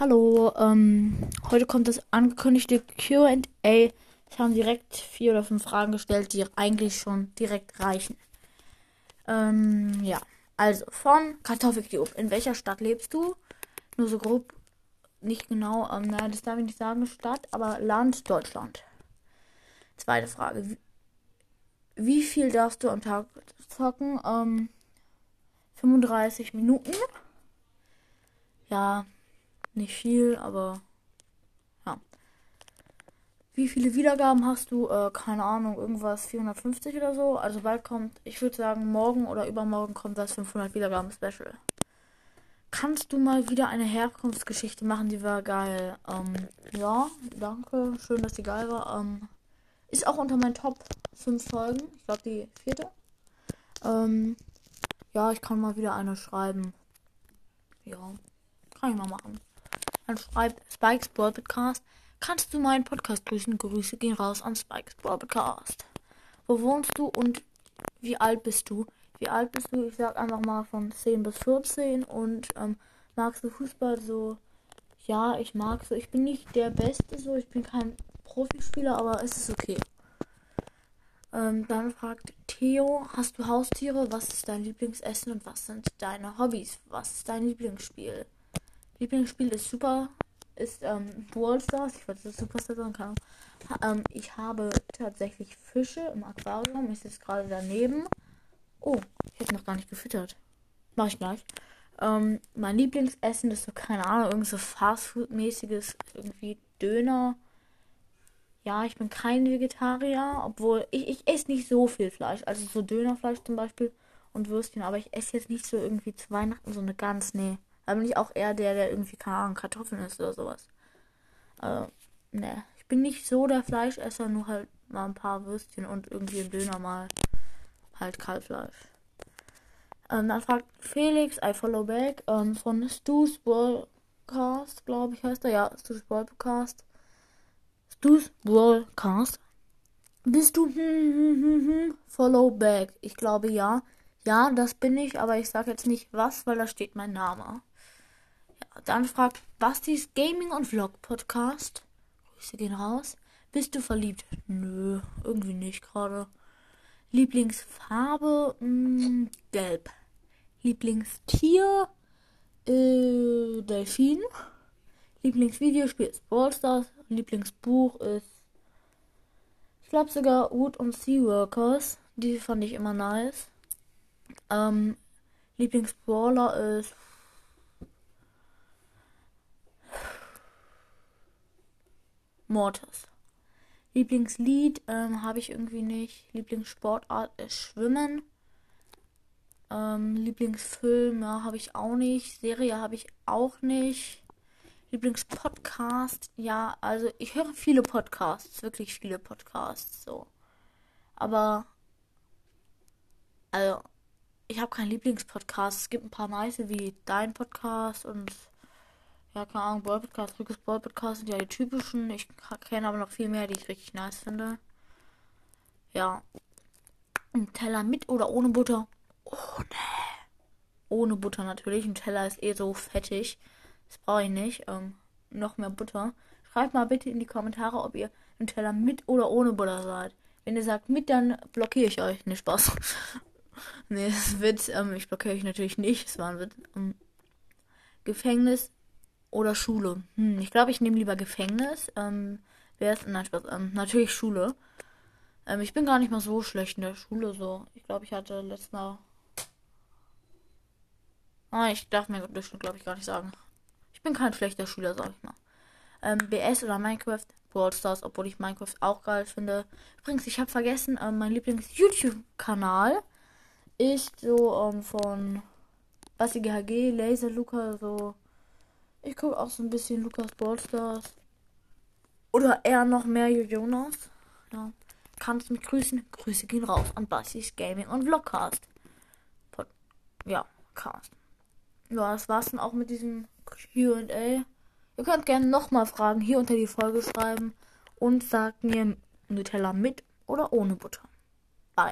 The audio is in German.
Hallo, ähm, heute kommt das angekündigte QA. Ich habe direkt vier oder fünf Fragen gestellt, die eigentlich schon direkt reichen. Ähm, ja. Also, von Kartoffelcube. In welcher Stadt lebst du? Nur so grob, nicht genau, ähm, naja, das darf ich nicht sagen, Stadt, aber Land, Deutschland. Zweite Frage. Wie, wie viel darfst du am Tag zocken? Ähm, 35 Minuten. Ja, nicht viel, aber ja. Wie viele Wiedergaben hast du? Äh, keine Ahnung, irgendwas 450 oder so. Also bald kommt, ich würde sagen, morgen oder übermorgen kommt das 500 Wiedergaben Special. Kannst du mal wieder eine Herkunftsgeschichte machen? Die war geil. Ähm, ja, danke. Schön, dass die geil war. Ähm, ist auch unter meinen Top 5 Folgen. Ich glaube, die vierte. Ähm, ja, ich kann mal wieder eine schreiben. Ja, kann ich mal machen. Dann schreibt Spikes Podcast. Kannst du meinen Podcast grüßen? Grüße gehen raus an Spikes Podcast. Wo wohnst du und wie alt bist du? Wie alt bist du? Ich sag einfach mal von 10 bis 14 und ähm, magst du Fußball so? Ja, ich mag so. Ich bin nicht der Beste so. Ich bin kein Profispieler, aber es ist okay. Ähm, dann fragt Theo, hast du Haustiere? Was ist dein Lieblingsessen und was sind deine Hobbys? Was ist dein Lieblingsspiel? Lieblingsspiel ist super, ist ähm, Brawl Stars. Ich wollte das Superstar sagen, kann. Ähm, ich habe tatsächlich Fische im Aquarium. Ich sitze gerade daneben. Oh, ich habe noch gar nicht gefüttert. Mach ich gleich. Ähm, mein Lieblingsessen ist so, keine Ahnung, irgend so Fastfood-mäßiges, irgendwie Döner. Ja, ich bin kein Vegetarier, obwohl ich, ich esse nicht so viel Fleisch. Also so Dönerfleisch zum Beispiel und Würstchen, aber ich esse jetzt nicht so irgendwie zu Weihnachten so eine Gans, nee. Da bin ich auch eher der, der irgendwie, keine Ahnung, Kartoffeln isst oder sowas. Also, ne. Ich bin nicht so der Fleischesser, nur halt mal ein paar Würstchen und irgendwie ein Döner mal. Halt Kalbfleisch. Ähm, dann fragt Felix, I follow back, ähm, von Stu's Broadcast, glaube ich, heißt er. Ja, Stu's Broadcast. Stu's Broadcast. Bist du hm, hm, hm, hm, follow back? Ich glaube ja. Ja, das bin ich, aber ich sage jetzt nicht was, weil da steht mein Name. Dann fragt Bastis Gaming und Vlog Podcast. Grüße gehen raus. Bist du verliebt? Nö, irgendwie nicht gerade. Lieblingsfarbe? Mh, hm, gelb. Lieblingstier? Äh, Delfin. Lieblingsvideospiel ist Ballstars. Lieblingsbuch ist. Ich glaube sogar Wood und Seaworkers. Die fand ich immer nice. Ähm, Lieblingsbrawler ist. Mortis. Lieblingslied ähm, habe ich irgendwie nicht. Lieblingssportart ist Schwimmen. Ähm, Lieblingsfilm ja, habe ich auch nicht. Serie habe ich auch nicht. Lieblingspodcast, ja, also ich höre viele Podcasts, wirklich viele Podcasts, so. Aber, also, ich habe keinen Lieblingspodcast. Es gibt ein paar nice wie dein Podcast und ja, keine Ahnung, Boy Podcast, Rückes Boy Podcast sind ja die typischen. Ich kenne aber noch viel mehr, die ich richtig nice finde. Ja. Ein Teller mit oder ohne Butter? Ohne. Ohne Butter natürlich. Ein Teller ist eh so fettig. Das brauche ich nicht. Ähm, noch mehr Butter. Schreibt mal bitte in die Kommentare, ob ihr ein Teller mit oder ohne Butter seid. Wenn ihr sagt mit, dann blockiere ich euch. Ne, Spaß. nee, das wird, ähm, ich blockiere euch natürlich nicht. Es war ein Witz. Ähm, Gefängnis oder Schule? Hm, ich glaube, ich nehme lieber Gefängnis. Ähm, wer ist, nein, Spaß, ähm, natürlich Schule. Ähm, ich bin gar nicht mal so schlecht in der Schule, so. Ich glaube, ich hatte letztes Mal. Ah, ich darf mir Durchschnitt, glaube ich, gar nicht sagen. Ich bin kein schlechter Schüler, sag ich mal. Ähm, BS oder Minecraft, Brawl Stars, obwohl ich Minecraft auch geil finde. Übrigens, ich habe vergessen, ähm, mein Lieblings-YouTube-Kanal ist so ähm, von Basti GHG, Laser Luca, so. Ich gucke auch so ein bisschen Lukas Ballstars. Oder eher noch mehr Jonas. Ja. Kannst mich grüßen? Grüße gehen raus an Bastis Gaming und Vlogcast. Pod ja, Cast. Ja, das war's dann auch mit diesem QA. Ihr könnt gerne nochmal Fragen hier unter die Folge schreiben und sagt mir Nutella mit oder ohne Butter.